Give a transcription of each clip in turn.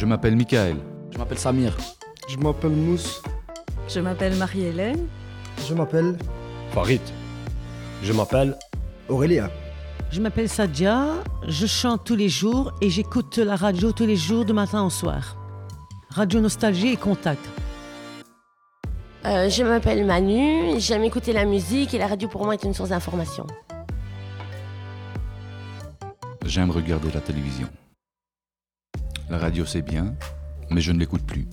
Je m'appelle Michael. Je m'appelle Samir. Je m'appelle Mousse. Je m'appelle Marie-Hélène. Je m'appelle Farid. Je m'appelle Aurélia. Je m'appelle Sadia, je chante tous les jours et j'écoute la radio tous les jours de matin au soir. Radio Nostalgie et Contact. Euh, je m'appelle Manu, j'aime écouter la musique et la radio pour moi est une source d'information. J'aime regarder la télévision. La radio c'est bien, mais je ne l'écoute plus.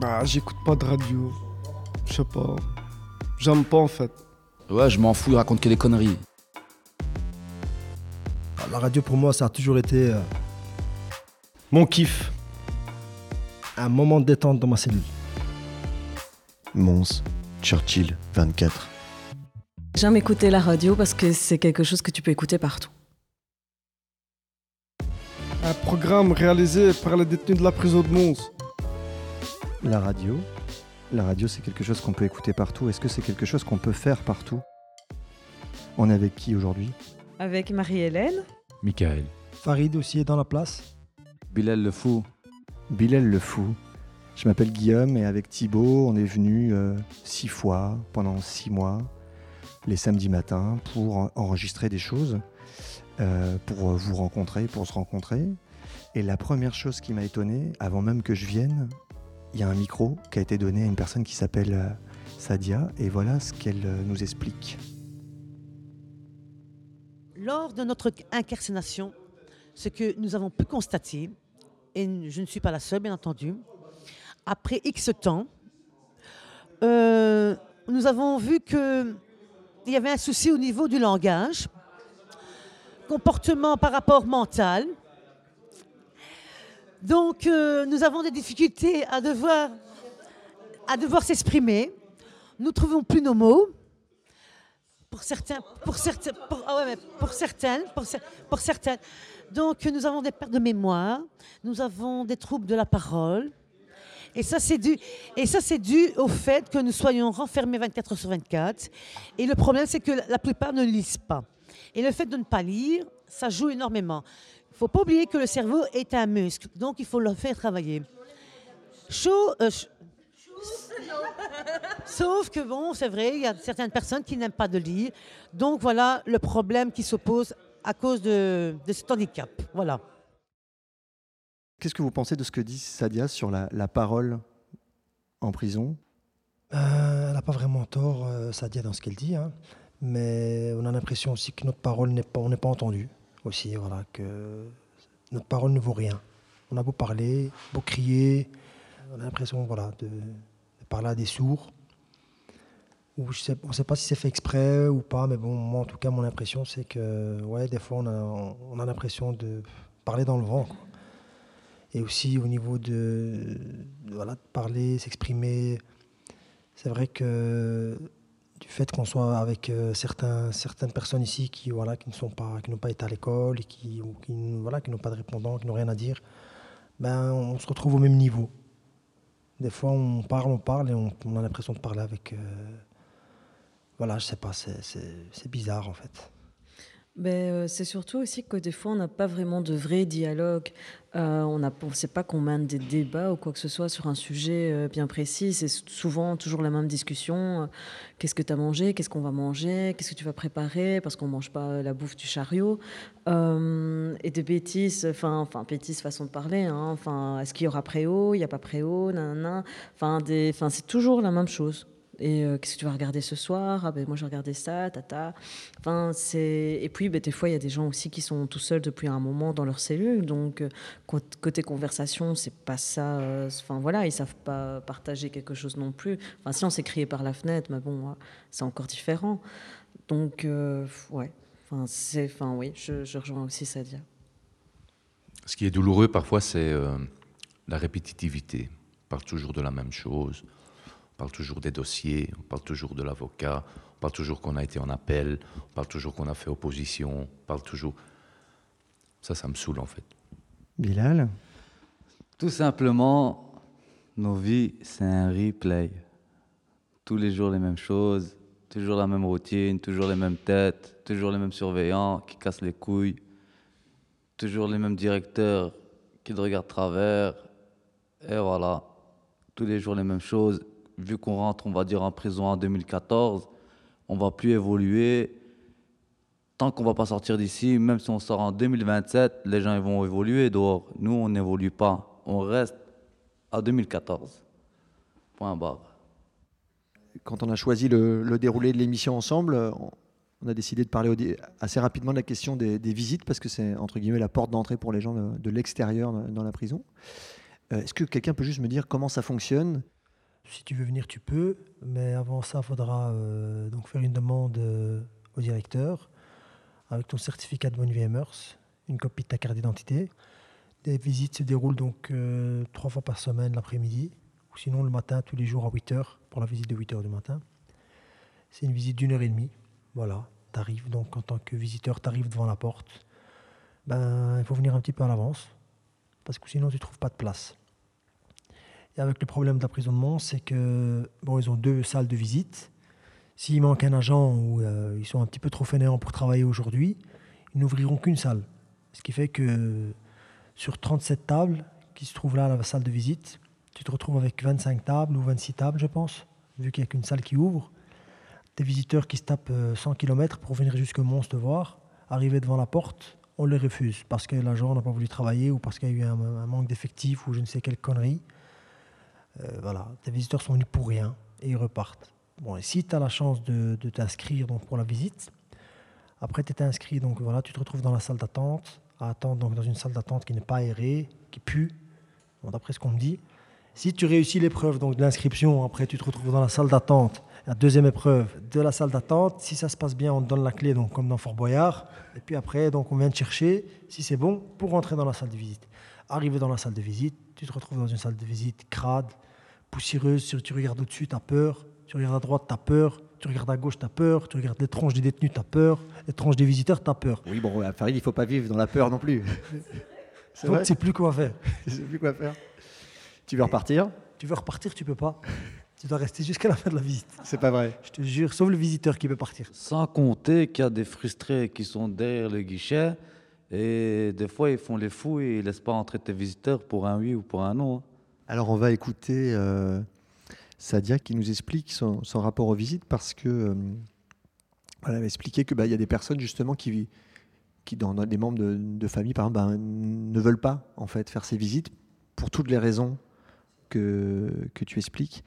Bah, j'écoute pas de radio. Je sais pas. J'aime pas en fait. Ouais, je m'en fous, il raconte que des conneries. Ah, La radio pour moi, ça a toujours été euh, Mon kiff. un moment de détente dans ma cellule. Mons, Churchill, 24. J'aime écouter la radio parce que c'est quelque chose que tu peux écouter partout. Un programme réalisé par les détenus de la prison de Mons. La radio. La radio, c'est quelque chose qu'on peut écouter partout. Est-ce que c'est quelque chose qu'on peut faire partout? On est avec qui aujourd'hui? Avec Marie-Hélène. Michael. Farid aussi est dans la place. Bilal le fou. Bilal le fou. Je m'appelle Guillaume et avec Thibaut, on est venu euh, six fois pendant six mois, les samedis matins, pour en- enregistrer des choses, euh, pour vous rencontrer, pour se rencontrer. Et la première chose qui m'a étonné, avant même que je vienne, il y a un micro qui a été donné à une personne qui s'appelle euh, Sadia, et voilà ce qu'elle euh, nous explique. Lors de notre incarcération, ce que nous avons pu constater, et je ne suis pas la seule bien entendu, après X temps, nous avons vu qu'il y avait un souci au niveau du langage, comportement par rapport mental. Donc euh, nous avons des difficultés à devoir, à devoir s'exprimer. Nous trouvons plus nos mots. Pour certains, pour certains, ah pour certaines, pour, cer- pour certaines. Donc nous avons des pertes de mémoire, nous avons des troubles de la parole. Et ça, c'est dû, et ça, c'est dû au fait que nous soyons renfermés 24 heures sur 24. Et le problème, c'est que la plupart ne lisent pas. Et le fait de ne pas lire, ça joue énormément. Il ne faut pas oublier que le cerveau est un muscle, donc il faut le faire travailler. Chaud, euh, ch- Sauf que bon, c'est vrai, il y a certaines personnes qui n'aiment pas de lire. Donc voilà le problème qui s'oppose à cause de, de cet handicap. Voilà. Qu'est-ce que vous pensez de ce que dit Sadia sur la, la parole en prison? Euh, elle n'a pas vraiment tort, euh, Sadia, dans ce qu'elle dit. hein. Mais on a l'impression aussi que notre parole n'est pas, on n'est pas. Aussi, voilà, que notre parole ne vaut rien. On a beau parler, beau crier, on a l'impression, voilà, de, parler à des sourds. On ne sait pas si c'est fait exprès ou pas, mais bon, moi, en tout cas, mon impression, c'est que, ouais, des fois, on a, on a l'impression de parler dans le vent. Et aussi au niveau de, voilà, de parler, s'exprimer. C'est vrai que du fait qu'on soit avec euh, certaines personnes ici qui voilà qui ne sont pas qui n'ont pas été à l'école et qui voilà qui n'ont pas de répondants, qui n'ont rien à dire, ben on se retrouve au même niveau. Des fois on parle, on parle et on, a l'impression de parler avec euh, voilà je sais pas c'est bizarre en fait. Ben, euh, c'est surtout aussi que des fois, on n'a pas vraiment de vrai dialogue. Euh, on ne sait pas qu'on mène des débats ou quoi que ce soit sur un sujet euh, bien précis. C'est souvent toujours la même discussion. Euh, Qu'est-ce que tu as mangé? Qu'est-ce qu'on va manger? Qu'est-ce que tu vas préparer? Parce qu'on ne mange pas la bouffe du chariot. Et des bêtises, enfin, bêtises façon de parler. hein. Est-ce qu'il y aura préau? Il n'y a pas préau? Enfin, c'est toujours la même chose. Et euh, qu'est-ce que tu vas regarder ce soir? Ah ben moi j'ai regardé ça, tata. Enfin et puis ben, des fois il y a des gens aussi qui sont tout seuls depuis un moment dans leur cellule, donc euh, cô- côté conversation c'est pas ça. euh, Enfin voilà ils savent pas partager quelque chose non plus. Enfin si on s'est crié par la fenêtre, mais bon euh, c'est encore différent. Donc ouais. Enfin enfin oui je, rejoins aussi Sadia. Ce qui est douloureux parfois, c'est la répétitivité. On parle toujours de la même chose, on parle toujours des dossiers, on parle toujours de l'avocat, on parle toujours qu'on a été en appel, on parle toujours qu'on a fait opposition, on parle toujours... Ça, ça me saoule en fait. Bilal? Tout simplement, nos vies, c'est un replay. Tous les jours les mêmes choses, toujours la même routine, toujours les mêmes têtes, toujours les mêmes surveillants qui cassent les couilles. toujours les mêmes directeurs qui te regardent travers. Et voilà, tous les jours les mêmes choses. Vu qu'on rentre, on va dire, en prison en 2014, on va plus évoluer. Tant qu'on va pas sortir d'ici, même si on sort en 2027, les gens vont évoluer dehors. Nous, on n'évolue pas. On reste à 2014. Point barre. Quand on a choisi le, déroulé de l'émission ensemble, on, a décidé de parler assez rapidement de la question des, visites parce que c'est entre guillemets la porte d'entrée pour les gens de, l'extérieur dans, dans la prison. Euh, Est-ce que quelqu'un peut juste me dire comment ça fonctionne Si tu veux venir, tu peux, mais avant ça, il faudra euh, donc faire une demande euh, au directeur avec ton certificat de bonne vie et mœurs, une copie de ta carte d'identité. Les visites se déroulent donc euh, trois fois par semaine l'après-midi, ou sinon le matin, tous les jours à 8 heures, pour la visite de 8 heures du matin. C'est une visite d'une heure et demie. Voilà, tu donc en tant que visiteur, tu arrives devant la porte. Ben, il faut venir un petit peu à l'avance, parce que sinon tu ne trouves pas de place. Et avec le problème de la prison de Mons, c'est que bon, ils ont deux salles de visite. S'il manque un agent ou euh, ils sont un petit peu trop fainéants pour travailler aujourd'hui, ils n'ouvriront qu'une salle. Ce qui fait que sur 37 tables qui se trouvent là à la salle de visite, tu te retrouves avec 25 tables ou 26 tables, je pense, vu qu'il n'y a qu'une salle qui ouvre. Des visiteurs qui se tapent euh, 100 km pour venir jusque Mons te voir, arriver devant la porte, on les refuse parce que l'agent n'a pas voulu travailler ou parce qu'il y a eu un manque d'effectifs ou je ne sais quelle connerie. Euh, voilà, tes visiteurs sont venus pour rien et ils repartent. Bon, et si tu as la chance de, t'inscrire donc pour la visite, après tu es inscrit, donc voilà, tu te retrouves dans la salle d'attente, à attendre donc dans une salle d'attente qui n'est pas aérée, qui pue, bon, d'après ce qu'on me dit. Si tu réussis l'épreuve donc de l'inscription, après tu te retrouves dans la salle d'attente, la deuxième épreuve de la salle d'attente. Si ça se passe bien, on te donne la clé, donc comme dans Fort Boyard. Et puis après, donc on vient te chercher, si c'est bon, pour rentrer dans la salle de visite. Arrivé dans la salle de visite, tu te retrouves dans une salle de visite crade, poussiéreuse. Tu, tu regardes au-dessus, tu as peur. Tu regardes à droite, tu as peur. Tu regardes à gauche, tu as peur. Tu regardes les tronches des détenus, tu as peur. Les tronches des visiteurs, tu as peur. Oui, bon, à il faut pas vivre dans la peur non plus. C'est Donc vrai tu sais plus quoi faire. Je sais plus quoi faire. Tu veux repartir? Tu veux repartir, tu peux pas. Tu dois rester jusqu'à la fin de la visite. C'est pas vrai. Je te jure, sauf le visiteur qui peut partir. Sans compter qu'il y a des frustrés qui sont derrière le guichet et des fois ils font les fous et ils laissent pas entrer tes visiteurs pour un oui ou pour un non. Alors on va écouter euh, Sadia qui nous explique son, rapport aux visites parce que euh, elle va expliquer que bah, y a des personnes justement qui, qui dans des membres de, famille par exemple bah, ne veulent pas en fait faire ces visites pour toutes les raisons que, que tu expliques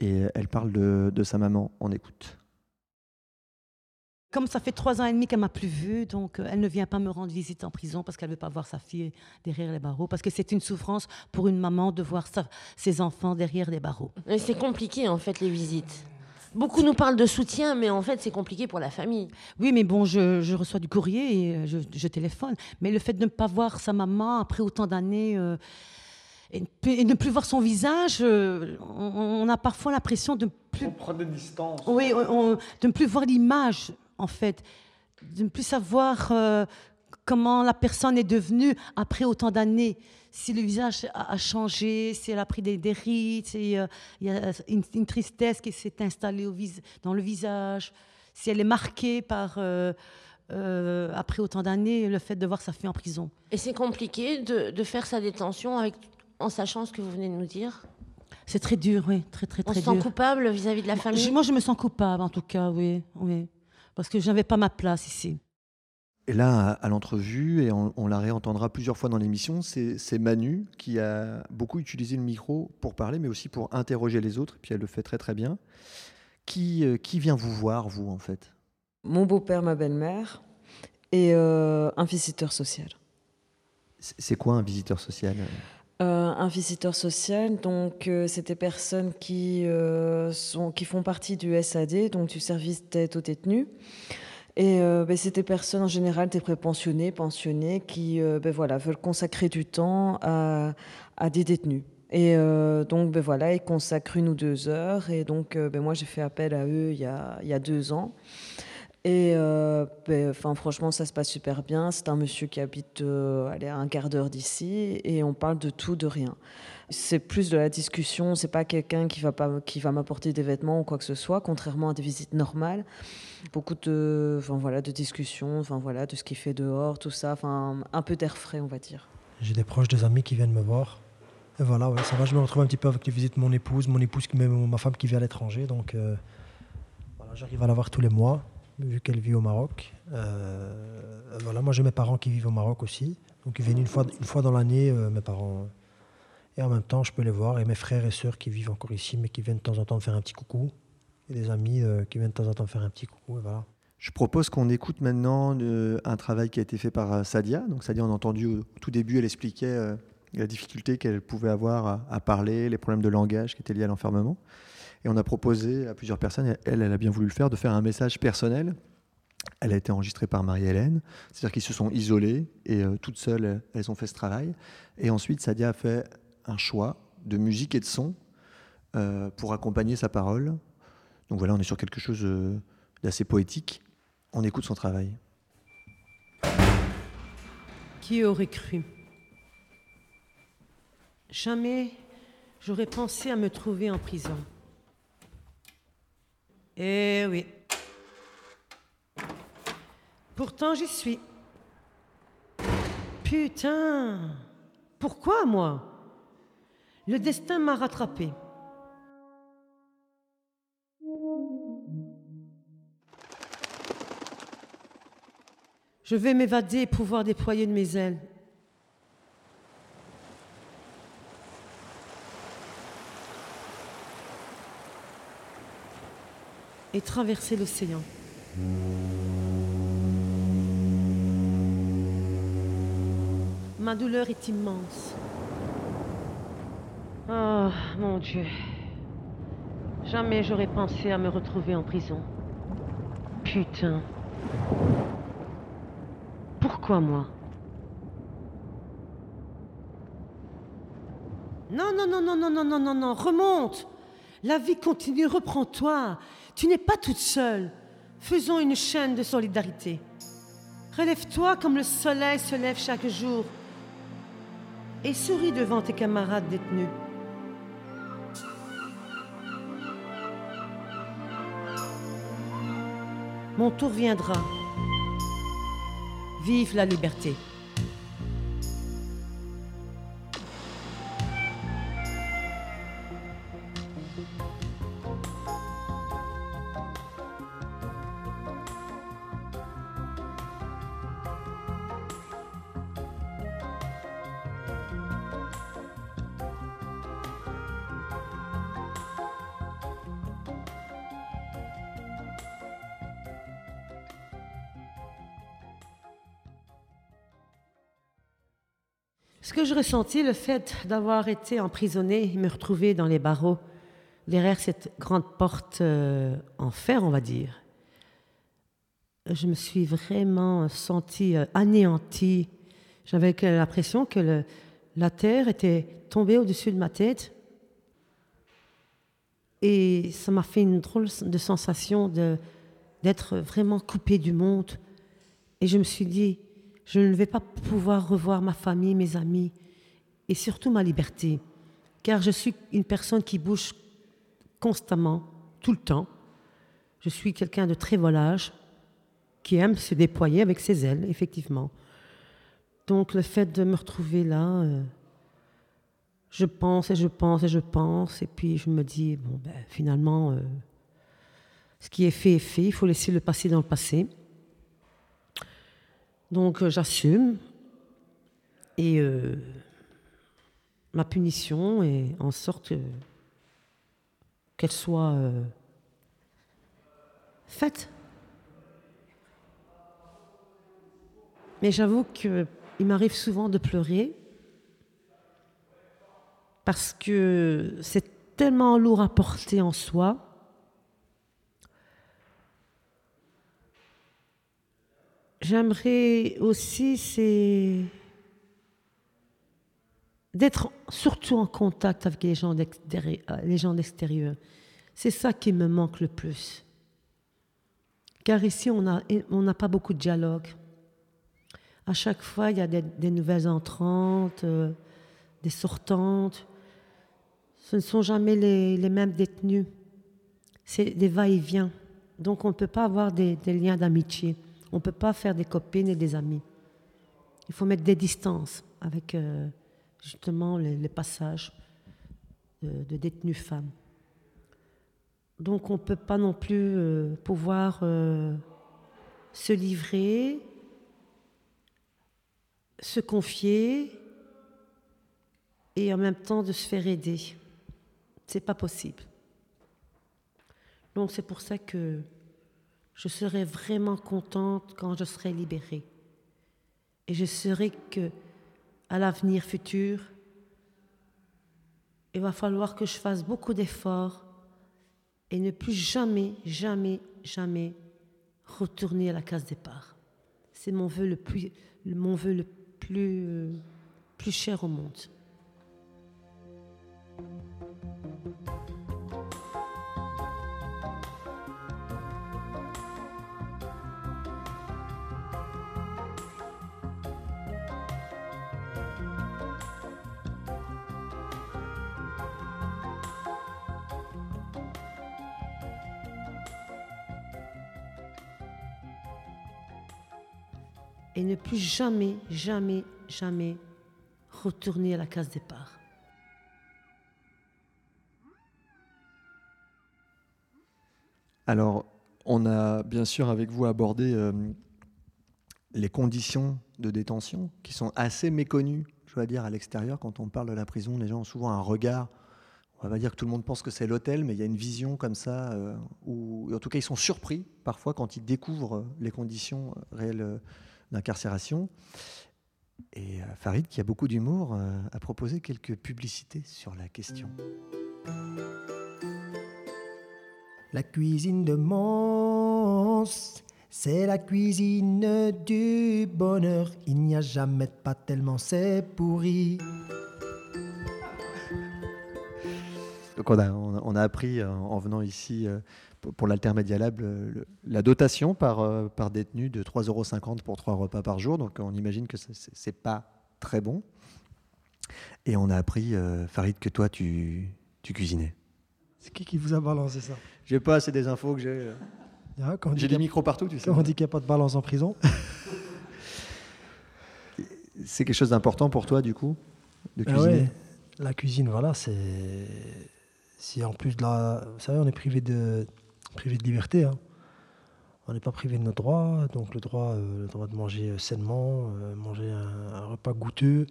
et elle parle de, de sa maman. On écoute. Comme ça fait trois ans et demi qu'elle m'a plus vue, donc euh, elle ne vient pas me rendre visite en prison parce qu'elle ne veut pas voir sa fille derrière les barreaux, parce que c'est une souffrance pour une maman de voir sa- ses enfants derrière les barreaux. C'est compliqué en fait les visites. Beaucoup nous parlent de soutien, mais en fait c'est compliqué pour la famille. Oui, mais bon, je, je reçois du courrier et euh, je, je téléphone. Mais le fait de ne pas voir sa maman après autant d'années euh, et, ne plus- et ne plus voir son visage, euh, on, on a parfois l'impression de plus On prend des distances. Oui, on- on- de ne plus voir l'image, en fait, de ne plus savoir euh, comment la personne est devenue après autant d'années. Si le visage a, a changé, si elle a pris des, des rides, si euh, il y a une, une tristesse qui s'est installée au vis- dans le visage, si elle est marquée par, euh, euh, après autant d'années, le fait de voir sa fille en prison. Et c'est compliqué de, de faire sa détention avec, en sachant ce que vous venez de nous dire? C'est très dur, oui, très, très, On très se sent coupable vis-à-vis de la famille? Je- moi, je me sens coupable, en tout cas, oui, oui. Parce que je n'avais pas ma place ici. Et là, à, l'entrevue, et on, on la réentendra plusieurs fois dans l'émission, c'est Manu qui a beaucoup utilisé le micro pour parler, mais aussi pour interroger les autres, et puis elle le fait très très bien. Qui, euh, qui vient vous voir, vous, en fait? Mon beau-père, ma belle-mère et euh, un visiteur social. C'est c'est quoi un visiteur social? Euh, un visiteur social, donc euh, c'est des personnes qui, euh, sont, qui font partie du SAD, donc du service d'aide aux détenus. Et euh, ben, c'est des personnes en général, des prépensionnés, pensionnés, qui euh, ben, voilà, veulent consacrer du temps à, à des détenus. Et euh, donc ben, voilà, ils consacrent une ou deux heures. Et donc euh, ben, moi j'ai fait appel à eux il y a, il y a deux ans. Et euh, ben, enfin, franchement, ça se passe super bien. C'est un monsieur qui habite euh, à un quart d'heure d'ici et on parle de tout, de rien. C'est plus de la discussion. C'est pas quelqu'un qui va va m'apporter des vêtements ou quoi que ce soit, contrairement à des visites normales. Beaucoup de, voilà, de discussions, enfin voilà, de ce qu'il fait dehors, tout ça. Un peu d'air frais, on va dire. J'ai des proches, des amis qui viennent me voir. Et voilà, ouais, ça va. Je me retrouve un petit peu avec les visites de mon épouse, mon épouse, qui, ma femme qui vit à l'étranger. Donc, euh, voilà, j'arrive à la voir tous les mois vu qu'elle vit au Maroc. Euh, voilà, moi j'ai mes parents qui vivent au Maroc aussi. Donc ils viennent une fois, une fois dans l'année, euh, mes parents. Et en même temps, je peux les voir. Et mes frères et sœurs qui vivent encore ici, mais qui viennent de temps en temps faire un petit coucou. Et des amis euh, qui viennent de temps en temps faire un petit coucou. Voilà. Je propose qu'on écoute maintenant un travail qui a été fait par Sadia. Donc Sadia, on a entendu au tout début, elle expliquait la difficulté qu'elle pouvait avoir à, parler, les problèmes de langage qui étaient liés à l'enfermement. Et on a proposé à plusieurs personnes, elle, elle a bien voulu le faire, de faire un message personnel. Elle a été enregistrée par Marie-Hélène, c'est-à-dire qu'ils se sont isolés et euh, toutes seules, elles ont fait ce travail. Et ensuite, Sadia a fait un choix de musique et de son euh, pour accompagner sa parole. Donc voilà, on est sur quelque chose euh, d'assez poétique. On écoute son travail. Qui aurait cru? Jamais j'aurais pensé à me trouver en prison. Eh oui. Pourtant, j'y suis. Putain. Pourquoi moi? Le destin m'a rattrapé. Je vais m'évader et pouvoir déployer de mes ailes. Et traverser l'océan. Ma douleur est immense. Oh mon Dieu. Jamais j'aurais pensé à me retrouver en prison. Putain. Pourquoi moi Non, non, non, non, non, non, non, non, non, remonte. La vie continue, reprends-toi. Tu n'es pas toute seule. Faisons une chaîne de solidarité. Relève-toi comme le soleil se lève chaque jour et souris devant tes camarades détenus. Mon tour viendra. Vive la liberté. Ce que je ressentis, le fait d'avoir été emprisonné et me retrouver dans les barreaux, derrière cette grande porte euh, en fer, on va dire, je me suis vraiment sentie euh, anéantie. J'avais l'impression que la terre était tombée au-dessus de ma tête. Et ça m'a fait une drôle de sensation d'être vraiment coupée du monde. Et je me suis dit, je ne vais pas pouvoir revoir ma famille, mes amis et surtout ma liberté, car je suis une personne qui bouge constamment, tout le temps. Je suis quelqu'un de très volage, qui aime se déployer avec ses ailes, effectivement. Donc le fait de me retrouver là, euh, je pense et je pense et je pense, et puis je me dis, bon, ben, finalement, euh, ce qui est fait est fait, il faut laisser le passé dans le passé. Donc euh, j'assume. Et euh, ma punition est en sorte qu'elle soit euh, faite. Mais j'avoue qu'il m'arrive souvent de pleurer. Parce que c'est tellement lourd à porter en soi j'aimerais aussi, c'est d'être surtout en contact avec les gens d'extérieur. C'est ça qui me manque le plus. car ici, on n'a pas beaucoup de dialogue. À chaque fois, il y a des, nouvelles entrantes, euh, des sortantes. Ce ne sont jamais les, mêmes détenus. C'est des va-et-vient. Donc, on ne peut pas avoir des liens d'amitié. On ne peut pas faire des copines et des amis. Il faut mettre des distances avec euh, justement les, passages de, de détenues femmes. Donc on ne peut pas non plus euh, pouvoir euh, se livrer, se confier et en même temps de se faire aider. C'est pas possible. Donc c'est pour ça que je serai vraiment contente quand je serai libérée. Et je serai que à l'avenir futur, il va falloir que je fasse beaucoup d'efforts et ne plus jamais, jamais, jamais retourner à la case départ. C'est mon vœu le plus, mon vœu le plus, euh, plus cher au monde. Et ne plus jamais, jamais, jamais retourner à la case départ. Alors, on a bien sûr avec vous abordé euh, les conditions de détention qui sont assez méconnues, je dois dire, à l'extérieur. Quand on parle de la prison, les gens ont souvent un regard. On va dire que tout le monde pense que c'est l'hôtel, mais il y a une vision comme ça, euh, où en tout cas ils sont surpris parfois quand ils découvrent les conditions réelles euh, d'incarcération. Et euh, Farid, qui a beaucoup d'humour, euh, a proposé quelques publicités sur la question. La cuisine de Mons, c'est la cuisine du bonheur. Il n'y a jamais de pas tellement c'est pourri. Donc on a, on appris euh, en venant ici euh, pour, l'Altermedia Lab la dotation par, euh, par détenu de 3,50 euros pour trois repas par jour. Donc on imagine que c'est- pas très bon. Et on a appris, Farid, que toi tu, tu cuisinais. C'est qui qui vous a balancé ça? J'ai pas, c'est des infos que j'ai. Ah, J'ai des micros partout, tu sais. Quand on dit qu'il n'y a pas de balance en prison. C'est quelque chose d'important pour toi, du coup, de Ah cuisiner? Ouais, la cuisine, voilà, c'est. Si en plus de la. Vous savez, on est privé de, privé de liberté. hein. On n'est pas privé de nos droits. Donc, le droit, euh, de manger sainement, euh, manger un, un repas goûteux.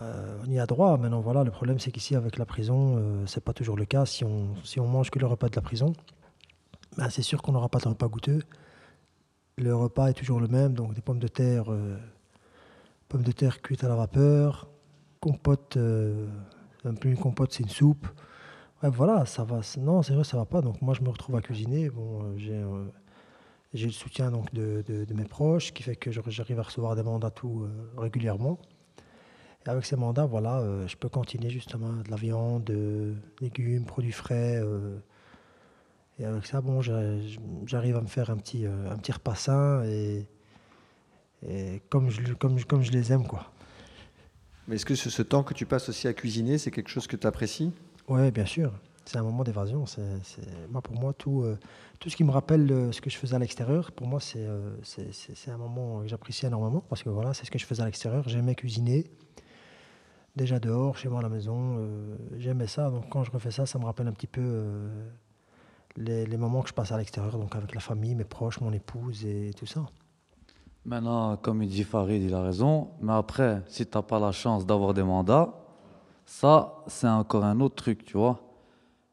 euh, on y a droit. Maintenant, voilà, le problème, c'est qu'ici, avec la prison, euh, c'est pas toujours le cas. Si on, si on mange que le repas de la prison, ben, c'est sûr qu'on n'aura pas de repas goûteux. Le repas est toujours le même. Donc, des pommes de terre. euh, pommes de terre cuites à la vapeur, compote, euh, même plus une compote, c'est une soupe. Voilà, ça va. Non, c'est vrai, ça va pas. Donc moi, je me retrouve à cuisiner. Euh, j'ai euh, j'ai le soutien donc de, de- de mes proches, qui fait que j'arrive à recevoir des mandats tout euh, régulièrement. Et avec ces mandats, voilà, je peux continuer justement de la viande, euh, légumes, produits frais. et avec ça, bon, j'a- j'arrive à me faire un petit, un petit repas et, comme, je, comme, les aime. Mais est-ce que ce temps que tu passes aussi à cuisiner, c'est quelque chose que tu apprécies? Oui, bien sûr. C'est un moment d'évasion. Moi, pour moi, tout, euh, tout ce qui me rappelle euh, ce que je faisais à l'extérieur, pour moi, c'est, euh, un moment que j'apprécie énormément parce que voilà, c'est ce que je faisais à l'extérieur. J'aimais cuisiner. Déjà dehors, chez moi à la maison, j'aimais ça. Donc quand je refais ça, ça me rappelle un petit peu les, les moments que je passe à l'extérieur, donc avec la famille, mes proches, mon épouse et tout ça. Maintenant, comme il dit Farid, il a raison. Mais après, si tu n'as pas la chance d'avoir des mandats, ça, c'est encore un autre truc, tu vois.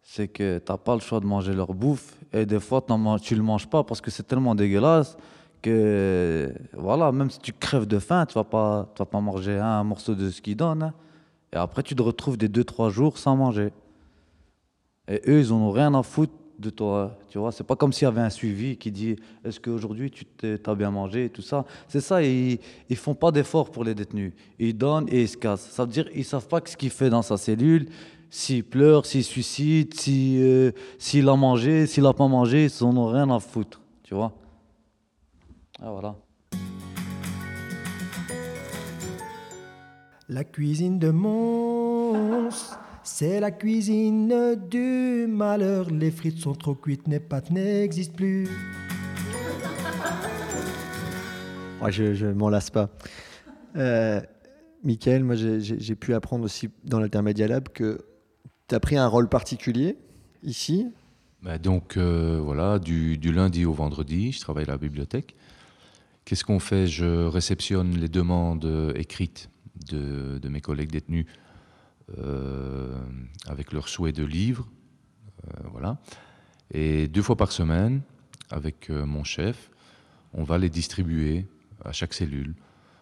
C'est que tu n'as pas le choix de manger leur bouffe. Et des fois, tu ne le manges pas parce que c'est tellement dégueulasse que, voilà, même si tu crèves de faim, tu ne vas, pas- pas manger un morceau de ce qu'ils donnent. hein. Et après, tu te retrouves des 2-3 jours sans manger. Et eux, ils n'en ont rien à foutre de toi. Tu vois, c'est pas comme s'il y avait un suivi qui dit est-ce qu'aujourd'hui tu as bien mangé et tout ça. C'est ça, ils, ils font pas d'efforts pour les détenus. Ils donnent et ils se cassent. Ça veut dire ils savent pas ce qu'il fait dans sa cellule, s'il pleure, s'il suicide, euh, s'il a mangé, s'il a pas mangé, ils n'en ont rien à foutre. Tu vois Ah, voilà. La cuisine de Mons, c'est la cuisine du malheur. Les frites sont trop cuites, les pâtes n'existent plus. Moi, je, je m'en lasse pas. Euh, Michael, moi, j'ai- pu apprendre aussi dans l'Intermedia Lab que tu as pris un rôle particulier ici. Bah, donc euh, voilà, du, du lundi au vendredi, je travaille à la bibliothèque. Qu'est-ce qu'on fait? Je réceptionne les demandes écrites de, de mes collègues détenus euh, avec leur souhait de livres. euh, voilà. Et deux fois par semaine, avec euh, mon chef, on va les distribuer à chaque cellule.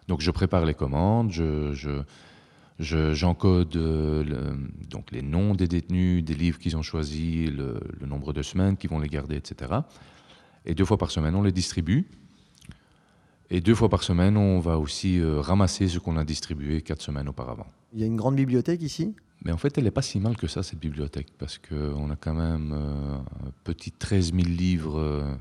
Donc je prépare les commandes, je, je- je- j'encode euh, donc les noms des détenus, des livres qu'ils ont choisis, le nombre de semaines qu'ils vont les garder, etc. Et deux fois par semaine, on les distribue. Et deux fois par semaine, on va aussi euh, ramasser ce qu'on a distribué quatre semaines auparavant. Il y a une grande bibliothèque ici? Mais en fait, elle n'est pas si mal que ça, cette bibliothèque, parce qu'on a quand même euh, un petit 13 000 livres euh,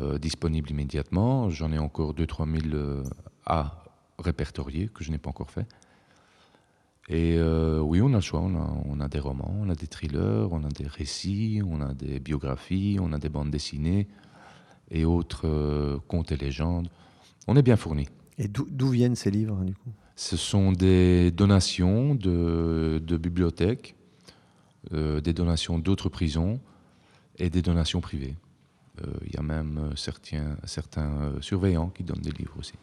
euh, disponibles immédiatement. J'en ai encore 2-3 000 euh, à répertorier, que je n'ai pas encore fait. Et euh, oui, on a le choix. On a, on a des romans, on a des thrillers, on a des récits, on a des biographies, on a des bandes dessinées et autres euh, contes et légendes. On est bien fourni. Et d'où viennent ces livres, du coup? Ce sont des donations de, de bibliothèques, euh, des donations d'autres prisons et des donations privées. Euh, Il y a même euh, certains, certains surveillants qui donnent des livres aussi.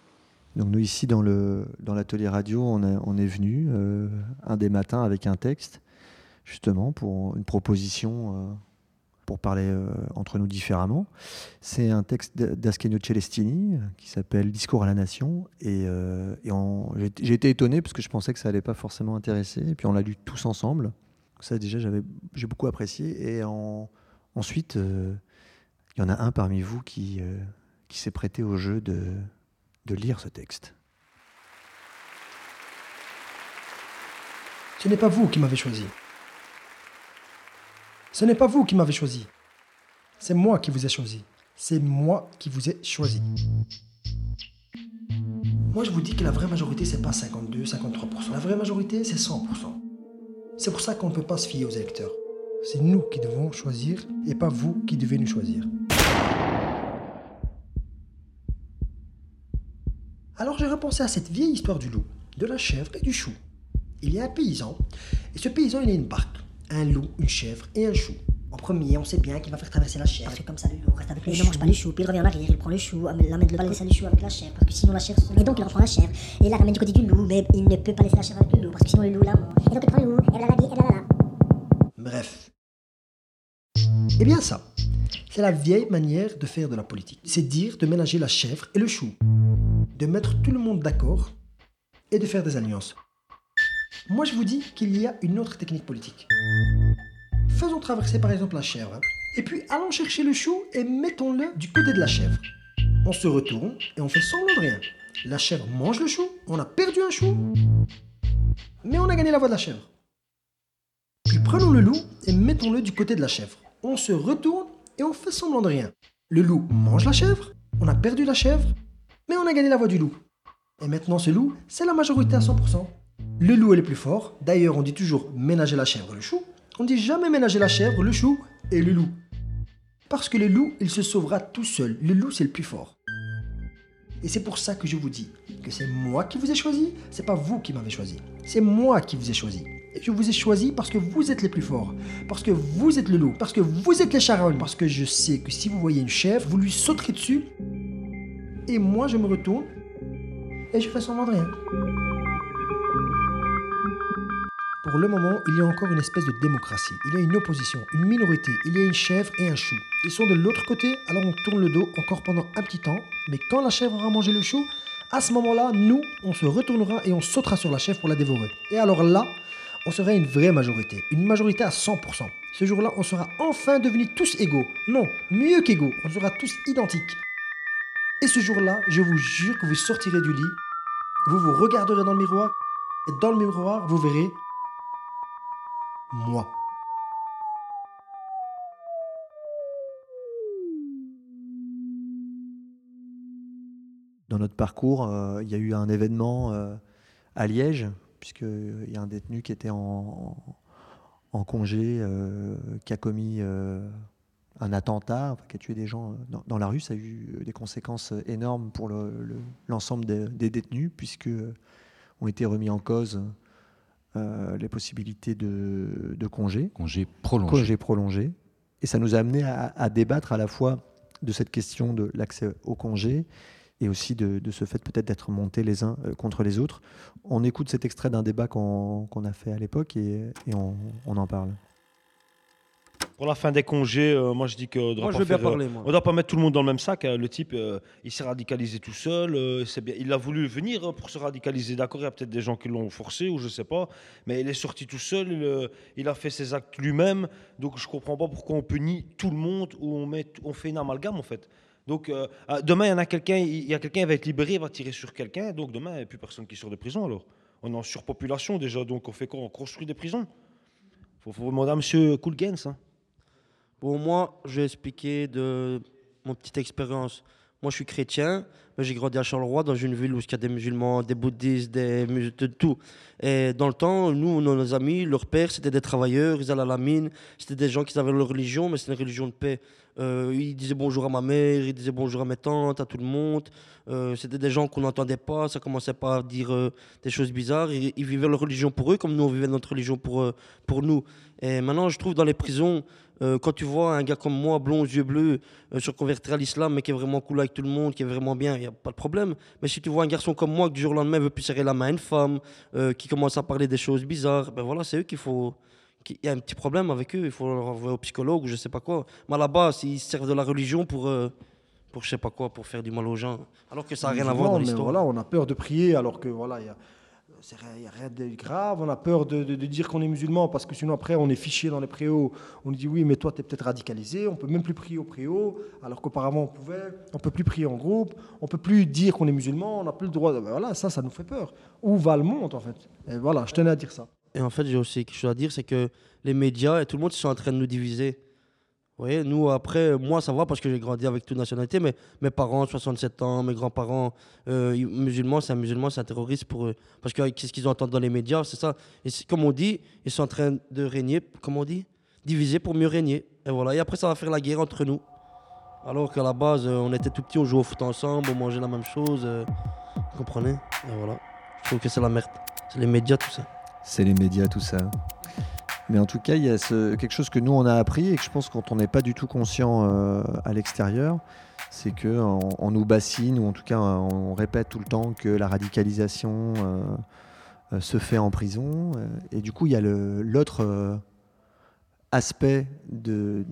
Donc nous ici dans le dans l'atelier radio, on, est- on est venu euh, un des matins avec un texte justement pour une proposition pour parler euh, entre nous différemment. C'est un texte d'Ascanio Celestini qui s'appelle Discours à la nation et, euh, j'ai été étonné parce que je pensais que ça allait pas forcément intéresser et puis on l'a lu tous ensemble. Ça déjà j'ai beaucoup apprécié et en- ensuite euh, il y en a un parmi vous qui qui s'est prêté au jeu de de lire ce texte. Ce n'est pas vous qui m'avez choisi. Ce n'est pas vous qui m'avez choisi. C'est moi qui vous ai choisi. C'est moi qui vous ai choisi. Moi, je vous dis que la vraie majorité, c'est pas 52, 53%. La vraie majorité, c'est 100%. C'est pour ça qu'on ne peut pas se fier aux électeurs. C'est nous qui devons choisir et pas vous qui devez nous choisir. Alors j'ai repensé à cette vieille histoire du loup, de la chèvre et du chou. Il y a un paysan, et ce paysan il a une barque, un loup, une chèvre et un chou. En premier, on sait bien qu'il va faire traverser la chèvre. Parce que comme ça, le loup reste avec lui. Il ne mange pas le chou, puis il revient en arrière, il prend le chou, l'amène de l'autre laisser le chou avec la chèvre. Parce que sinon la chèvre. Et donc il reprend la chèvre, et il la ramène du côté du loup, mais il ne peut pas laisser la chèvre avec le loup, parce que sinon le loup la mange. Et donc il prend le loup, et blablabla, et blablabla. Bref. Eh bien ça, c'est la vieille manière de faire de la politique. C'est dire de ménager la chèvre et le chou. De mettre tout le monde d'accord et de faire des alliances. Moi je vous dis qu'il y a une autre technique politique. Faisons traverser par exemple la chèvre. Et puis allons chercher le chou et mettons-le du côté de la chèvre. On se retourne et on fait semblant de rien. La chèvre mange le chou, on a perdu un chou, mais on a gagné la voix de la chèvre. Puis prenons le loup et mettons-le du côté de la chèvre. On se retourne et on fait semblant de rien. Le loup mange la chèvre, on a perdu la chèvre, mais on a gagné la voix du loup. Et maintenant ce loup, c'est la majorité à 100%. Le loup est le plus fort, d'ailleurs on dit toujours ménager la chèvre le chou. On dit jamais ménager la chèvre, le chou et le loup. Parce que le loup, il se sauvera tout seul. Le loup, c'est le plus fort. Et c'est pour ça que je vous dis que c'est moi qui vous ai choisi, c'est pas vous qui m'avez choisi. C'est moi qui vous ai choisi. Et je vous ai choisi parce que vous êtes les plus forts, parce que vous êtes le loup, parce que vous êtes les charognes, parce que je sais que si vous voyez une chèvre, vous lui sauterez dessus. Et moi, je me retourne et je fais semblant de rien. Pour le moment, il y a encore une espèce de démocratie. Il y a une opposition, une minorité. Il y a une chèvre et un chou. Ils sont de l'autre côté, alors on tourne le dos encore pendant un petit temps. Mais quand la chèvre aura mangé le chou, à ce moment-là, nous, on se retournera et on sautera sur la chèvre pour la dévorer. Et alors là, on sera une vraie majorité. Une majorité à 100%. Ce jour-là, on sera enfin devenus tous égaux. Non, mieux qu'égaux. On sera tous identiques. Et ce jour-là, je vous jure que vous sortirez du lit, vous vous regarderez dans le miroir, et dans le miroir, vous verrez dans notre parcours, euh, il y a eu un événement euh, à Liège, puisqu'il y a un détenu qui était en, congé, euh, qui a commis euh, un attentat, qui a tué des gens euh, dans, la rue. Ça a eu des conséquences énormes pour le- le- l'ensemble des, des détenus, puisque euh, ont été remis en cause euh, les possibilités de, de congé. Congé prolongé. Congé prolongé. Et ça nous a amené à, à débattre à la fois de cette question de l'accès au congé et aussi de, de ce fait peut-être d'être montés les uns euh, contre les autres. On écoute cet extrait d'un débat qu'on a fait à l'époque et, et on, on en parle. Pour la fin des congés, euh, moi je dis qu'on doit Moi, pas je veux bien faire, parler, moi. on doit pas mettre tout le monde dans le même sac. hein. Le type, euh, il s'est radicalisé tout seul. euh, c'est bien. Il a voulu venir euh, pour se radicaliser. D'accord, il y a peut-être des gens qui l'ont forcé ou je sais pas. Mais il est sorti tout seul. Il, euh, il a fait ses actes lui-même. Donc je comprends pas pourquoi on punit tout le monde ou on met, on fait une amalgame en fait. Donc euh, ah, demain, il y en a quelqu'un, il y a quelqu'un qui va être libéré, il va tirer sur quelqu'un. Donc demain, il n'y a plus personne qui sort de prison alors. On est en surpopulation déjà. Donc on fait quoi? On construit des prisons? Faut, faut demander à Monsieur Coolgens. Hein. Pour moi, je vais expliquer de mon petite expérience. Moi, je suis chrétien, j'ai grandi à Charleroi, dans une ville où il y a des musulmans, des bouddhistes, des de tout. Et dans le temps, nous, nos, amis, leurs pères, c'était des travailleurs, ils allaient à la mine, c'était des gens qui avaient leur religion, mais c'était une religion de paix. Euh, ils disaient bonjour à ma mère, ils disaient bonjour à mes tantes, à tout le monde. Euh, c'était des gens qu'on n'entendait pas, ça commençait pas à dire euh, des choses bizarres. Ils, vivaient leur religion pour eux, comme nous, on vivait notre religion pour, euh, pour nous. Et maintenant, je trouve dans les prisons, euh, quand tu vois un gars comme moi, blond, aux yeux bleus, euh, se convertir à l'islam, mais qui est vraiment cool avec tout le monde, qui est vraiment bien, n'y a pas de problème. Mais si tu vois un garçon comme moi, qui du jour au lendemain veut plus serrer la main à une femme, euh, qui commence à parler des choses bizarres, ben voilà, c'est eux qu'il faut. qu'il- Il y a un petit problème avec eux, il faut leur envoyer au psychologue ou je sais pas quoi. Mais base, ils se servent de la religion pour, euh, pour je sais pas quoi, pour faire du mal aux gens. Alors que ça n'a rien à voir dans l'histoire. Voilà, on a peur de prier alors que voilà, il y a, c'est rien- de grave. On a peur de, de- dire qu'on est musulman parce que sinon après on est fiché dans les préaux. On dit oui, mais toi tu es peut-être radicalisé. On peut même plus prier au préau alors qu'auparavant on pouvait. On peut plus prier en groupe. On peut plus dire qu'on est musulman. On n'a plus le droit. voilà, ça, ça nous fait peur. Où va le monde en fait? Et voilà, je tenais à dire ça. Et en fait, j'ai aussi quelque chose à dire, c'est que les médias et tout le monde sont en train de nous diviser. Voyez, nous, après, moi, ça va parce que j'ai grandi avec toute nationalité, mais mes parents, 67 ans, mes grands-parents, euh, musulmans, c'est un musulman, c'est un terroriste pour eux. Parce que qu'est-ce qu'ils entendent dans les médias, c'est ça. Et comme on dit, ils sont en train de régner, comment on dit Diviser pour mieux régner. Et voilà. Et après, ça va faire la guerre entre nous. Alors qu'à la base, euh, on était tout petits, on jouait au foot ensemble, on mangeait la même chose. euh, vous comprenez? Et voilà. Je trouve que c'est la merde. C'est les médias, tout ça. C'est les médias, tout ça. Mais en tout cas, il y a quelque chose que nous, on a appris et que je pense quand on n'est pas du tout conscient euh, à l'extérieur, c'est qu'on on nous bassine, ou en tout cas, on répète tout le temps que la radicalisation euh, euh, se fait en prison. et du coup, il y a l'autre aspect de,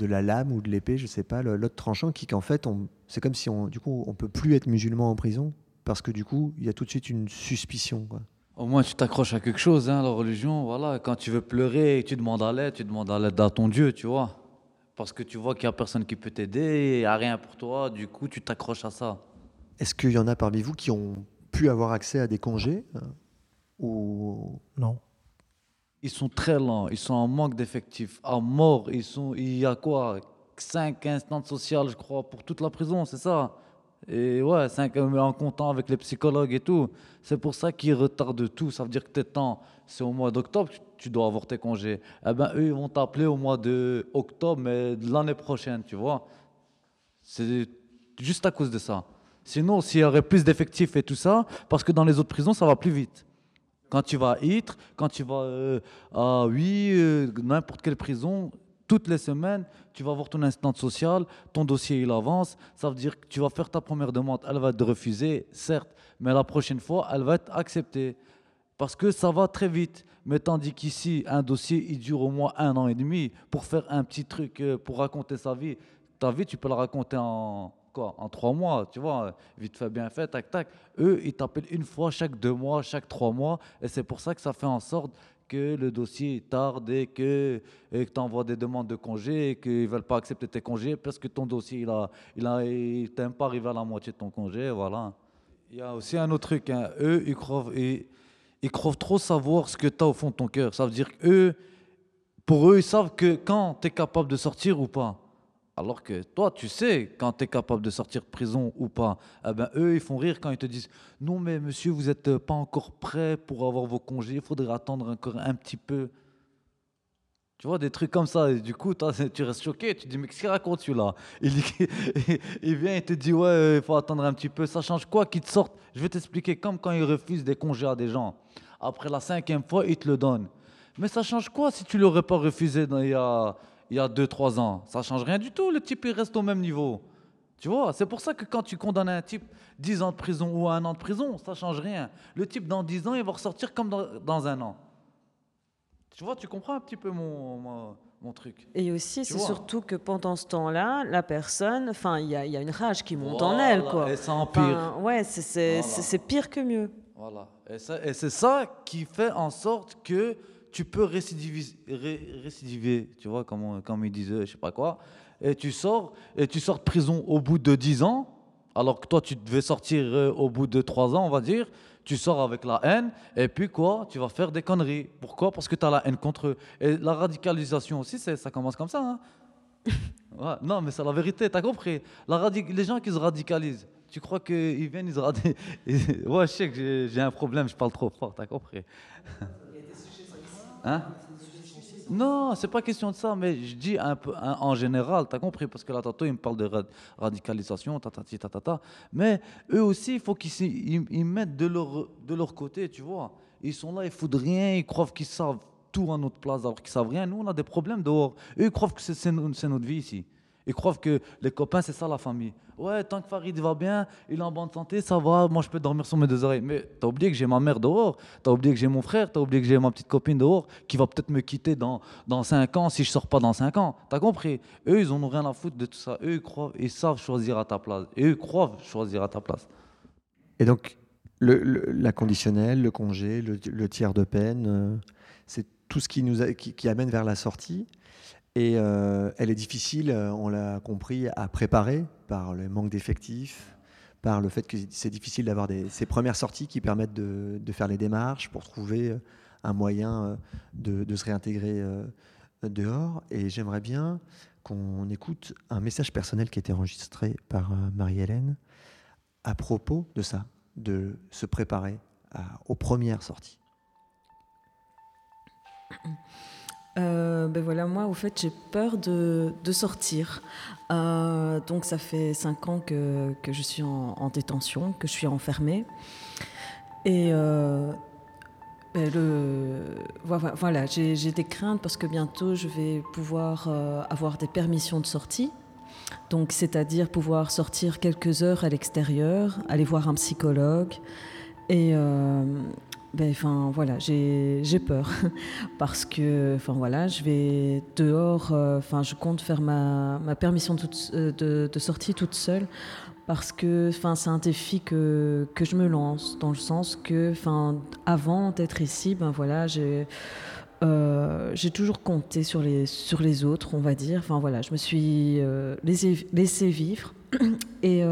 la lame ou de l'épée, je sais pas, l'autre tranchant, qui qu'en fait, c'est comme si on, du coup, on peut plus être musulman en prison parce que du coup, il y a tout de suite une suspicion. Au moins, tu t'accroches à quelque chose, hein, la religion. Voilà, quand tu veux pleurer, tu demandes à l'aide, tu demandes à l'aide à ton Dieu, tu vois. Parce que tu vois qu'il n'y a personne qui peut t'aider, il n'y a rien pour toi, du coup, tu t'accroches à ça. Est-ce qu'il y en a parmi vous qui ont pu avoir accès à des congés euh, ou non Ils sont très lents, ils sont en manque d'effectifs, à mort. Ils sont, il y a quoi 5 instances sociales, je crois, pour toute la prison, c'est ça? Et ouais, 5 en comptant avec les psychologues et tout. C'est pour ça qu'ils retardent tout. Ça veut dire que tes temps, c'est au mois d'octobre, tu- dois avoir tes congés. Eh ben, eux, ils vont t'appeler au mois de octobre, mais l'année prochaine, tu vois. C'est juste à cause de ça. Sinon, s'il y aurait plus d'effectifs et tout ça, parce que dans les autres prisons, ça va plus vite. Quand tu vas à Ytre, quand tu vas euh, à oui, euh, n'importe quelle prison, toutes les semaines, tu vas voir ton instance sociale, ton dossier il avance. Ça veut dire que tu vas faire ta première demande, elle va être refusée, certes, mais la prochaine fois, elle va être acceptée. Parce que ça va très vite. Mais tandis qu'ici, un dossier, il dure au moins un an et demi pour faire un petit truc, euh, pour raconter sa vie. Ta vie, tu peux la raconter en quoi En trois mois, tu vois, vite fait, bien fait, tac, tac. Eux, ils t'appellent une fois chaque deux mois, chaque trois mois. Et c'est pour ça que ça fait en sorte que le dossier tarde et que tu envoies des demandes de congés et qu'ils ne veulent pas accepter tes congés parce que ton dossier, il a, il a, il t'aime pas arriver à la moitié de ton congé, voilà. Il y a aussi un autre truc, hein. eux, ils croient, ils, ils croient trop savoir ce que tu as au fond de ton cœur. Ça veut dire qu'eux, pour eux, ils savent que quand tu es capable de sortir ou pas. Alors que toi, tu sais quand tu es capable de sortir de prison ou pas. Eh ben, eux, ils font rire quand ils te disent Non, mais monsieur, vous n'êtes pas encore prêt pour avoir vos congés, il faudrait attendre encore un petit peu. Tu vois, des trucs comme ça. Et du coup, tu restes choqué. Tu dis, mais qu'est-ce qu'il raconte celui-là? Il, il vient et te dit, ouais, il faut attendre un petit peu. Ça change quoi qu'il te sorte? Je vais t'expliquer. Comme quand il refuse des congés à des gens. Après la cinquième fois, il te le donne. Mais ça change quoi si tu l'aurais pas refusé dans, il y a 2-3 ans Ça change rien du tout. Le type, il reste au même niveau. Tu vois, c'est pour ça que quand tu condamnes un type 10 ans de prison ou un an de prison, ça change rien. Le type, dans 10 ans, il va ressortir comme dans, dans un an. Tu vois, tu comprends un petit peu mon, mon, truc. Et aussi, c'est surtout que pendant ce temps-là, la personne, enfin, il y, y a, une rage qui monte en elle, quoi. Et ça empire. ouais, c'est pire que mieux. Voilà. Et, c'est ça qui fait en sorte que tu peux récidiver, récidiver tu vois, comme, comme ils disaient, je sais pas quoi. Et tu sors, et tu sors de prison au bout de 10 ans, alors que toi, tu devais sortir euh, au bout de 3 ans, on va dire tu sors avec la haine, et puis quoi Tu vas faire des conneries. Pourquoi? Parce que tu as la haine contre eux. Et la radicalisation aussi, ça commence comme ça. Hein. non, mais c'est la vérité, tu as compris. La les gens qui se radicalisent, tu crois qu'ils viennent, ils se radicalisent. ouais, je sais que j'ai un problème, je parle trop fort, tu as compris. hein? Non, c'est pas question de ça, mais je dis un peu en général, tu as compris, parce que là, tantôt, il me parle de radicalisation, tatati, tatata. Mais eux aussi, il faut qu'ils ils, mettent de leur, de leur côté, tu vois. Ils sont là, ils foutent rien, ils croient qu'ils savent tout à notre place, alors qu'ils savent rien. Nous, on a des problèmes dehors. Eux, ils croient que c'est notre vie ici. Ils croient que les copains, c'est ça la famille. Ouais, tant que Farid va bien, il est en bonne santé, ça va, moi je peux dormir sur mes deux oreilles. Mais t'as oublié que j'ai ma mère dehors, t'as oublié que j'ai mon frère, t'as oublié que j'ai ma petite copine dehors, qui va peut-être me quitter dans, dans 5 ans si je sors pas dans 5 ans. T'as compris? Eux, ils ont rien à foutre de tout ça. Eux, ils, croient, ils savent choisir à ta place. Et eux, croient choisir à ta place. Et donc, la conditionnelle, le congé, le, tiers de peine, euh, c'est tout ce qui nous qui amène vers la sortie. Et euh, elle est difficile, euh, on l'a compris, à préparer par le manque d'effectifs, par le fait que c'est difficile d'avoir ces premières sorties qui permettent de, faire les démarches pour trouver euh, un moyen de, se réintégrer dehors. Et j'aimerais bien qu'on écoute un message personnel qui a été enregistré par Marie-Hélène à propos de ça, de se préparer aux premières sorties. Euh, ben voilà, moi, au fait, j'ai peur de, de sortir. Euh, donc, ça fait cinq ans que, que je suis en, détention, que je suis enfermée. Et euh, ben le, voilà, j'ai des craintes parce que bientôt, je vais pouvoir avoir des permissions de sortie. Donc, c'est-à-dire pouvoir sortir quelques heures à l'extérieur, aller voir un psychologue. Et, ben, enfin voilà, j'ai peur parce que enfin voilà, je vais dehors. Euh, enfin, je compte faire ma, ma permission euh, de, de, sortie toute seule parce que enfin c'est un défi que, que je me lance dans le sens que enfin avant d'être ici, ben voilà, j'ai euh, j'ai toujours compté sur les, sur les autres, on va dire. Enfin voilà, je me suis laissé, laissé, vivre. Et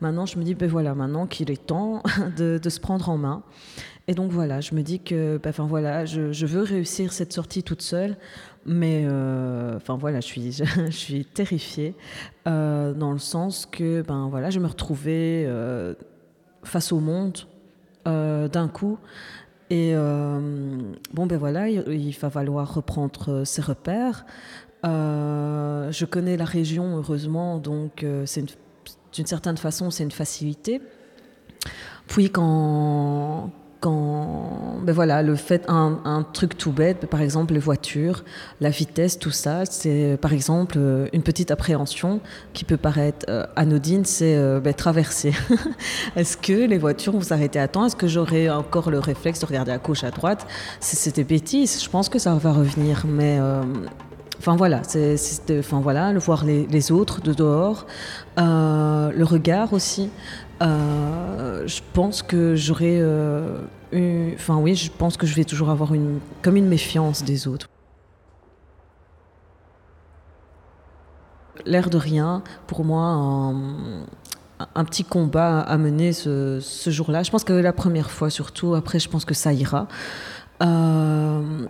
maintenant, je me dis, ben voilà, maintenant qu'il est temps de, de, se prendre en main. Et donc voilà, je me dis que, bah, enfin voilà, je, veux réussir cette sortie toute seule, mais euh, enfin voilà, je suis, je, suis terrifiée euh, dans le sens que, ben voilà, je me retrouvais euh, face au monde d'un coup. Et bon, ben voilà, il, va falloir reprendre ses repères. je connais la région, heureusement, donc c'est d'une certaine façon, c'est une facilité. Puis quand, ben voilà, le fait, un, un, truc tout bête, par exemple les voitures, la vitesse, tout ça, c'est par exemple euh, une petite appréhension qui peut paraître euh, anodine, c'est euh, ben, traverser. Est-ce que les voitures vont s'arrêter à temps? Est-ce que j'aurai encore le réflexe de regarder à gauche, à droite? C'était bêtise, je pense que ça va revenir, mais... Enfin voilà, c'est, enfin voilà, le voir les, autres de dehors, le regard aussi. Je pense que j'aurais. Enfin, oui, je pense que je vais toujours avoir une, comme une méfiance des autres. L'air de rien, pour moi, un, petit combat à mener ce, jour-là. Je pense que la première fois surtout, après je pense que ça ira. Euh,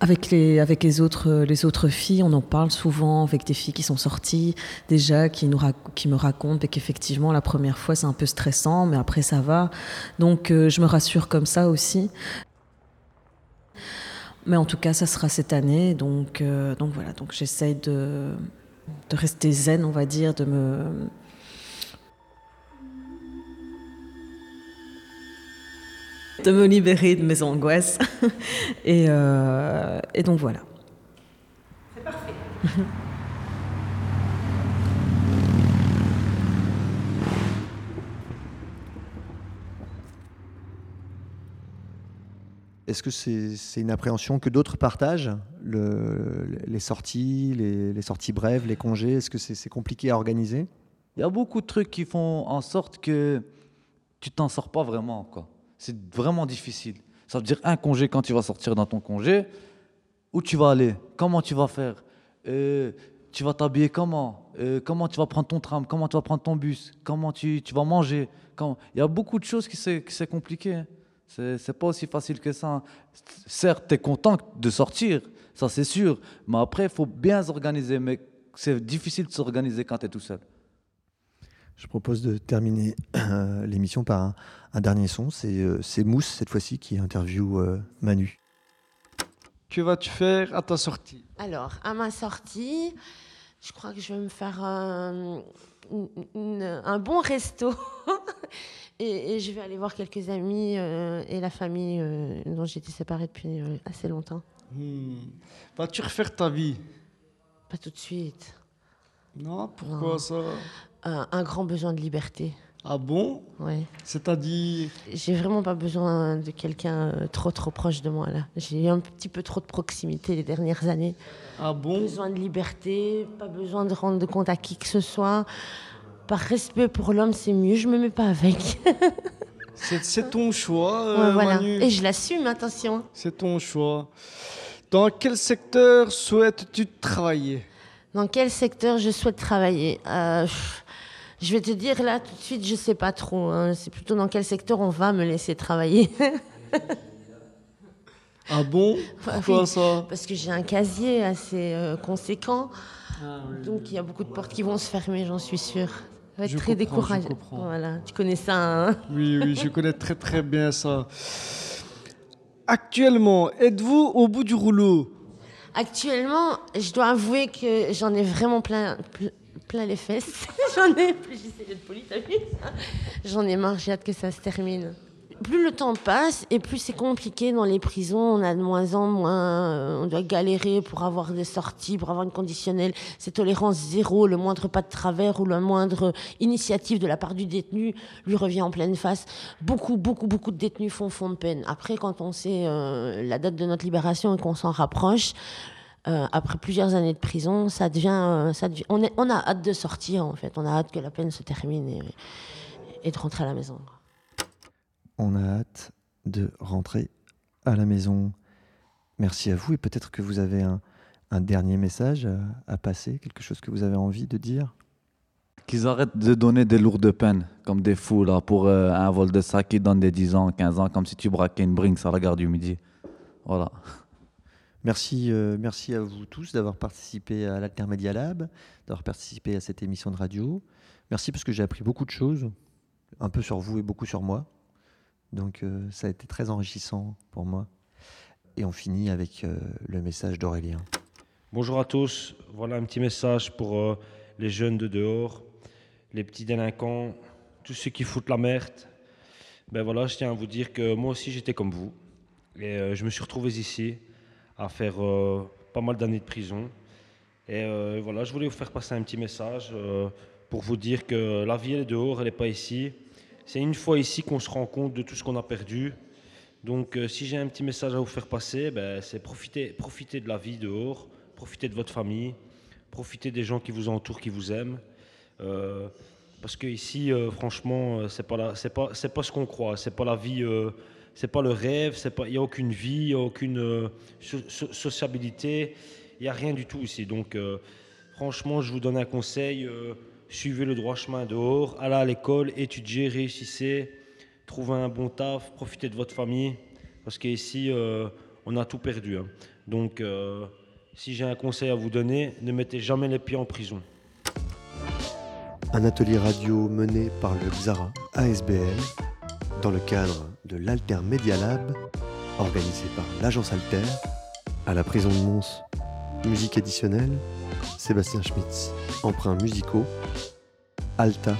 Avec les, avec les, autres, les autres filles, on en parle souvent avec des filles qui sont sorties déjà, qui, nous qui me racontent qu'effectivement la première fois c'est un peu stressant, mais après ça va. Donc euh, je me rassure comme ça aussi. Mais en tout cas, ça sera cette année. Donc, euh, donc voilà, donc j'essaye de, de rester zen, on va dire, de me, de me libérer de mes angoisses. et, euh, et donc voilà. C'est parfait. Est-ce que c'est une appréhension que d'autres partagent le, Les sorties, les, les, sorties brèves, les congés? Est-ce que c'est compliqué à organiser? Il y a beaucoup de trucs qui font en sorte que tu t'en sors pas vraiment. Quoi. C'est vraiment difficile. Ça veut dire un congé quand tu vas sortir dans ton congé. Où tu vas aller Comment tu vas faire euh, Tu vas t'habiller comment euh, Comment tu vas prendre ton tram Comment tu vas prendre ton bus Comment tu, vas manger. Il y a beaucoup de choses qui c'est compliqué. Hein. C'est pas aussi facile que ça. Certes, tu es content de sortir, ça c'est sûr, mais après, il faut bien s'organiser. Mais c'est difficile de s'organiser quand tu es tout seul. Je propose de terminer euh, l'émission par un, dernier son. Euh, c'est Mousse, cette fois-ci, qui interview euh, Manu. Que vas-tu faire à ta sortie? Alors, à ma sortie, je crois que je vais me faire un, un bon resto. Et, je vais aller voir quelques amis euh, et la famille euh, dont j'étais séparée depuis euh, assez longtemps. Hmm. Vas-tu refaire ta vie? Pas tout de suite. Non, pourquoi ça? Un, grand besoin de liberté. Ah bon? Oui. C'est-à-dire? J'ai vraiment pas besoin de quelqu'un trop trop proche de moi là. J'ai eu un petit peu trop de proximité les dernières années. Ah bon? Besoin de liberté, pas besoin de rendre compte à qui que ce soit par respect pour l'homme, c'est mieux, je me mets pas avec. c'est ton choix, euh, voilà. Et je l'assume, attention. C'est ton choix. Dans quel secteur souhaites-tu travailler? Dans quel secteur je souhaite travailler? Euh, Je vais te dire là tout de suite, je sais pas trop. Hein. C'est plutôt dans quel secteur on va me laisser travailler. ah bon? Pourquoi ça? Parce que j'ai un casier assez euh, conséquent. Ah Donc il y a beaucoup de portes qui vont se fermer, j'en suis sûre va être très décourageant. Voilà, tu connais ça. Hein oui, oui, je connais très très bien ça. Actuellement, êtes-vous au bout du rouleau? Actuellement, je dois avouer que j'en ai vraiment plein, plein les fesses. j'en ai, j'essaie d'être poli, t'as vu J'en ai marre, j'ai hâte que ça se termine plus le temps passe et plus c'est compliqué dans les prisons. On a de moins en moins, euh, on doit galérer pour avoir des sorties, pour avoir une conditionnelle. C'est tolérance zéro. Le moindre pas de travers ou la moindre initiative de la part du détenu lui revient en pleine face. Beaucoup, beaucoup, beaucoup de détenus font fond de peine. Après, quand on sait euh, la date de notre libération et qu'on s'en rapproche, euh, après plusieurs années de prison, ça devient, ça on, est, on, a hâte de sortir en fait. On a hâte que la peine se termine et, et de rentrer à la maison on a hâte de rentrer à la maison. Merci à vous et peut-être que vous avez un, dernier message à, passer, quelque chose que vous avez envie de dire? Qu'ils arrêtent de donner des lourdes peines, comme des fous, là, pour euh, un vol de sac qui donne des 10 ans, 15 ans, comme si tu braquais une Brinks à la gare du Midi. Voilà. Merci, euh, merci à vous tous d'avoir participé à l'Altermedia Lab, d'avoir participé à cette émission de radio. Merci parce que j'ai appris beaucoup de choses, un peu sur vous et beaucoup sur moi. Donc euh, ça a été très enrichissant pour moi. Et on finit avec euh, le message d'Aurélien. Bonjour à tous. Voilà un petit message pour les jeunes de dehors, les petits délinquants, tous ceux qui foutent la merde. Ben voilà, je tiens à vous dire que moi aussi j'étais comme vous. Et je me suis retrouvé ici à faire pas mal d'années de prison. Et voilà, je voulais vous faire passer un petit message pour vous dire que la vie elle est dehors, elle n'est pas ici. C'est une fois ici qu'on se rend compte de tout ce qu'on a perdu. Donc euh, si j'ai un petit message à vous faire passer, ben, c'est profiter, profiter de la vie dehors, profiter de votre famille, profiter des gens qui vous entourent, qui vous aiment. Euh, parce que ici, euh, franchement, c'est pas pas, pas ce qu'on croit. C'est pas la vie, c'est pas le rêve. C'est pas, il y a aucune vie, il y a aucune sociabilité. Il y a rien du tout ici. Donc, franchement, je vous donne un conseil suivez le droit chemin dehors, allez à l'école, étudiez, réussissez, trouvez un bon taf, profitez de votre famille. Parce qu'ici, euh, on a tout perdu. hein. Donc, euh, si j'ai un conseil à vous donner, ne mettez jamais les pieds en prison. Un atelier radio mené par le Xara ASBL dans le cadre de l'Alter Media Lab, organisé par l'agence Alter, à la prison de Mons. Musique additionnelle, Sébastien Schmitz. Emprunts musicaux, Alta